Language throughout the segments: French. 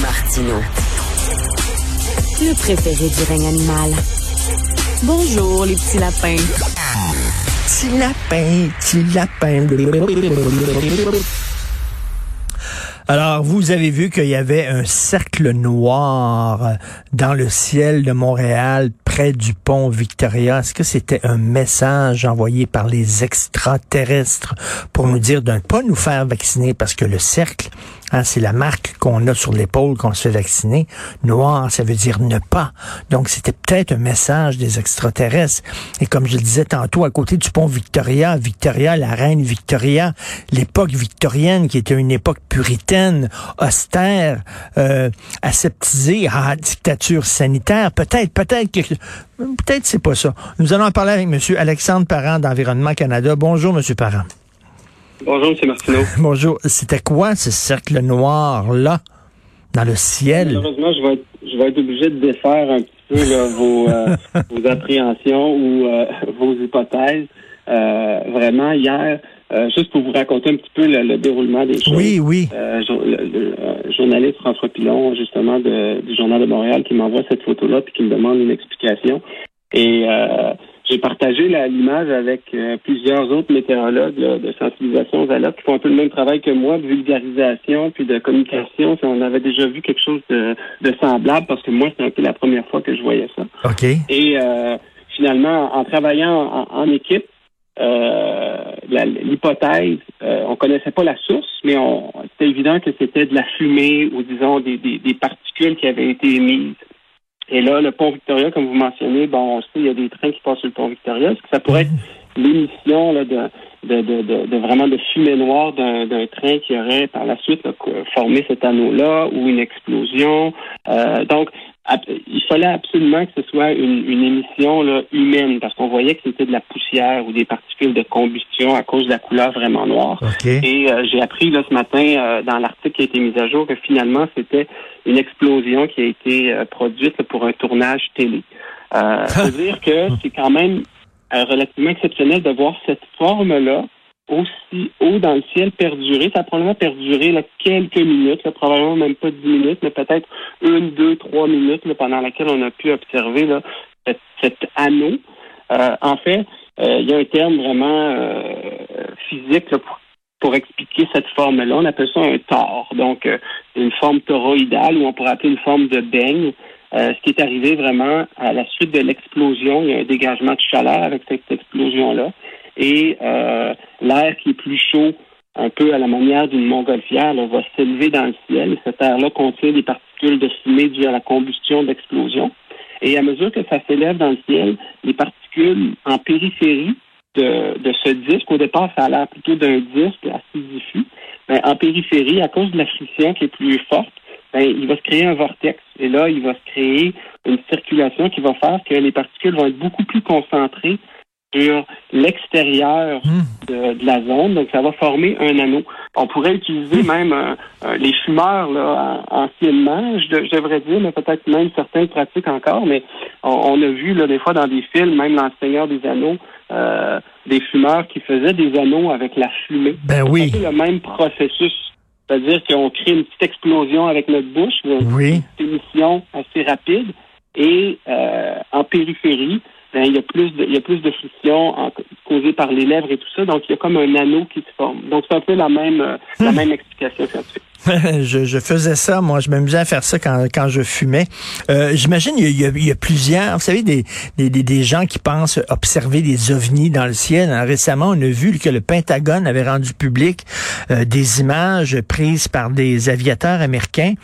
Martino. Le préféré du règne animal. Bonjour, les petits lapins. Petit lapin, petit lapin. Alors, vous avez vu qu'il y avait un cercle noir dans le ciel de Montréal, près du pont Victoria. Est-ce que c'était un message envoyé par les extraterrestres pour nous dire de ne pas nous faire vacciner parce que le cercle, hein, c'est la marque qu'on a sur l'épaule qu'on se fait vacciner. Noir, ça veut dire ne pas. Donc, c'était peut-être un message des extraterrestres. Et comme je le disais tantôt, à côté du pont Victoria, Victoria, la reine Victoria, l'époque victorienne qui était une époque puritaine, austère, euh, aseptisée, à dictature sanitaire, peut-être, peut-être que peut-être c'est pas ça. Nous allons en parler avec M. Alexandre Parent d'Environnement Canada. Bonjour, M. Parent. Bonjour, M. Martineau. Bonjour. C'était quoi ce cercle noir-là dans le ciel? Malheureusement, je vais être, je vais être obligé de défaire un petit peu là, vos, euh, vos appréhensions ou euh, vos hypothèses. Euh, vraiment, hier, juste pour vous raconter un petit peu le, le déroulement des choses. Oui, oui. Le, le, journaliste François Pilon, justement, de, du Journal de Montréal, qui m'envoie cette photo-là puis qui me demande une explication. Et j'ai partagé l'image avec euh, plusieurs autres météorologues là, de sensibilisation aux alertes qui font un peu le même travail que moi, de vulgarisation puis de communication. On avait déjà vu quelque chose de, de semblable parce que moi, c'était un peu la première fois que je voyais ça. OK. Et euh, finalement, en travaillant en, en équipe, euh, l'hypothèse, euh, on connaissait pas la source, mais c'était évident que c'était de la fumée ou disons des, des, des particules qui avaient été émises. Et là, le pont Victoria, comme vous mentionnez, bon, on sait, il y a des trains qui passent sur le pont Victoria. Est-ce que ça pourrait être l'émission de, de, de, de, vraiment de fumée noire d'un train qui aurait par la suite là, formé cet anneau-là ou une explosion? Euh, donc, il fallait absolument que ce soit une, une émission là, humaine parce qu'on voyait que c'était de la poussière ou des particules de combustion à cause de la couleur vraiment noire. OK. Et euh, j'ai appris là ce matin euh, dans l'article qui a été mis à jour que finalement c'était une explosion qui a été euh, produite là, pour un tournage télé. Euh, dire que c'est quand même euh, relativement exceptionnel de voir cette forme-là aussi haut dans le ciel perdurer. Ça a probablement perduré là, quelques minutes, probablement même pas dix minutes, mais peut-être une, deux, trois minutes là, pendant laquelle on a pu observer là, cet, anneau. Euh, en fait, euh, il y a un terme vraiment euh, physique pour, pour expliquer cette forme-là. On appelle ça un tor. Donc, une forme toroïdale ou on pourrait appeler une forme de beigne. Ce qui est arrivé vraiment à la suite de l'explosion, il y a un dégagement de chaleur avec cette explosion-là. Et euh, l'air qui est plus chaud, un peu à la manière d'une montgolfière, là, va s'élever dans le ciel. Et cet air-là contient des particules de fumée dues à la combustion d'explosion. Et à mesure que ça s'élève dans le ciel, les particules en périphérie de, de ce disque, au départ, ça a l'air plutôt d'un disque assez diffus, mais en périphérie, à cause de la friction qui est plus forte, ben, il va se créer un vortex. Et là, il va se créer une circulation qui va faire que les particules vont être beaucoup plus concentrées sur l'extérieur de, de la zone. Donc, ça va former un anneau. On pourrait utiliser même euh, euh, les fumeurs là, en- anciennement, je, de- je devrais dire, mais peut-être même certaines pratiques encore. Mais on, on a vu là, des fois dans des films, même dans Le Seigneur des Anneaux, euh, des fumeurs qui faisaient des anneaux avec la fumée. Ben oui. C'est le même processus. C'est-à-dire qu'on crée une petite explosion avec notre bouche, une Oui. petite émission assez rapide, et euh, en périphérie, ben, il y a plus de il y a plus de friction en- causée par les lèvres et tout ça, donc il y a comme un anneau qui se forme. Donc c'est un peu la même euh, la même explication scientifique. je, je faisais ça, moi, je m'amusais à faire ça quand, quand je fumais. Euh, J'imagine il y, a- il y a- plusieurs, vous savez, des, des, des, gens qui pensent observer des ovnis dans le ciel. Alors, récemment, on a vu que le Pentagone avait rendu public euh, des images prises par des aviateurs américains.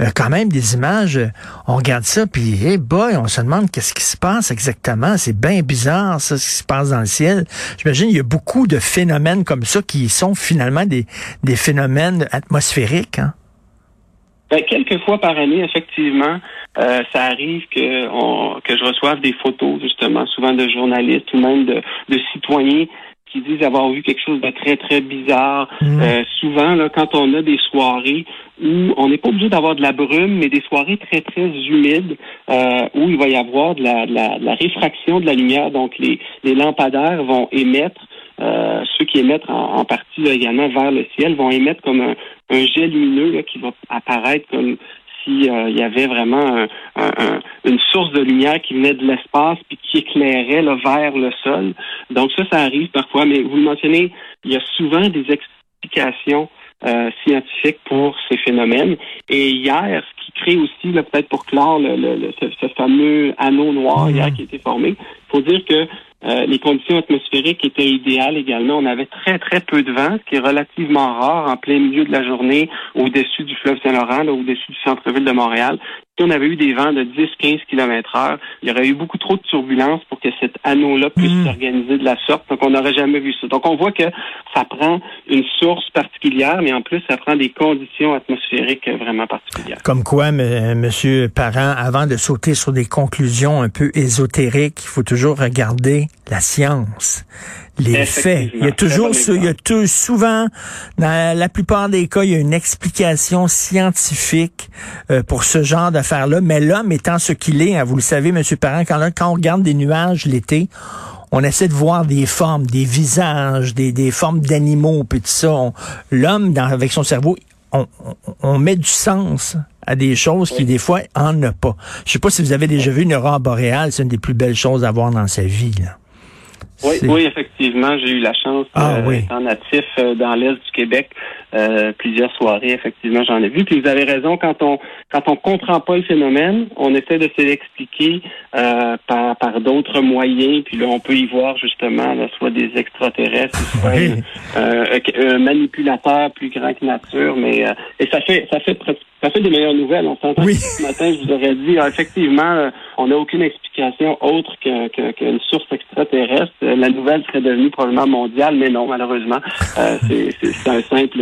Euh, quand même, des images, euh, on regarde ça, puis, hey boy, on se demande qu'est-ce qui se passe exactement. C'est bien bizarre, ça, ce qui se passe dans le ciel. J'imagine il y a beaucoup de phénomènes comme ça qui sont finalement des, des phénomènes atmosphériques. Ben, quelques fois par année, effectivement, euh, ça arrive que, on, que je reçoive des photos, justement, souvent de journalistes ou même de, de citoyens qui disent avoir vu quelque chose de très, très bizarre. Mm. Euh, souvent, là, quand on a des soirées où on n'est pas obligé d'avoir de la brume, mais des soirées très, très humides, euh, où il va y avoir de la, de la, de la réfraction de la lumière, donc les, les lampadaires vont émettre euh, ceux qui émettent en, en partie là, également vers le ciel vont émettre comme un, un jet lumineux là, qui va apparaître comme si euh, y avait vraiment un, un, une source de lumière qui venait de l'espace puis qui éclairait là, vers le sol. Donc ça, ça arrive parfois, mais vous le mentionnez, il y a souvent des explications euh, scientifiques pour ces phénomènes. Et hier, ce qui crée aussi, là, peut-être pour clore le, le, le ce, ce, fameux anneau noir hier qui a été formé, il faut dire que euh, les conditions atmosphériques étaient idéales également. On avait très, très peu de vent, ce qui est relativement rare en plein milieu de la journée au-dessus du fleuve Saint-Laurent, au-dessus du centre-ville de Montréal. Si on avait eu des vents de 10-15 km heure, il y aurait eu beaucoup trop de turbulences pour que cet anneau-là puisse Mm. s'organiser de la sorte. Donc, on n'aurait jamais vu ça. Donc, on voit que ça prend une source particulière, mais en plus, ça prend des conditions atmosphériques vraiment particulières. Comme quoi, Monsieur Parent, avant de sauter sur des conclusions un peu ésotériques, il faut toujours regarder la science, les faits. Il y a toujours, il y a tout, souvent, dans la plupart des cas, il y a une explication scientifique euh, pour ce genre d'affaires-là. Mais l'homme étant ce qu'il est, hein, vous le savez, Monsieur Parent, quand, quand on regarde des nuages l'été, on essaie de voir des formes, des visages, des, des formes d'animaux, puis tout ça. L'homme, dans- avec son cerveau, on, on- on met du sens à des choses qui, des fois, en a pas. Je sais pas si vous avez déjà vu une aurore boréale, c'est une des plus belles choses à voir dans sa vie. Là. Oui, effectivement, j'ai eu la chance Ah, euh, oui. étant natif euh, dans l'est du Québec, euh, plusieurs soirées, effectivement, j'en ai vu. Puis vous avez raison, quand on quand on comprend pas le phénomène, on essaie de se l'expliquer euh, par, par d'autres moyens. Puis là, on peut y voir justement là, soit des extraterrestres, soit Oui. euh, un manipulateur plus grand que nature. Mais euh, et ça fait ça fait ça fait des meilleures nouvelles. On s'entend Oui. que ce matin, je vous aurais dit, ah, effectivement, on n'a aucune explication autre que- que- qu'une source extraterrestre. La nouvelle serait devenue probablement mondiale, mais non, malheureusement, euh, c'est un simple,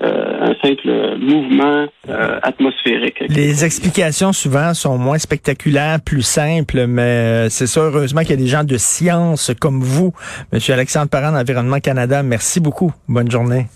euh, un simple mouvement euh, atmosphérique. Les explications souvent sont moins spectaculaires, plus simples, mais euh, c'est ça, heureusement qu'il y a des gens de science comme vous, Monsieur Alexandre Parent d'Environnement Canada. Merci beaucoup. Bonne journée.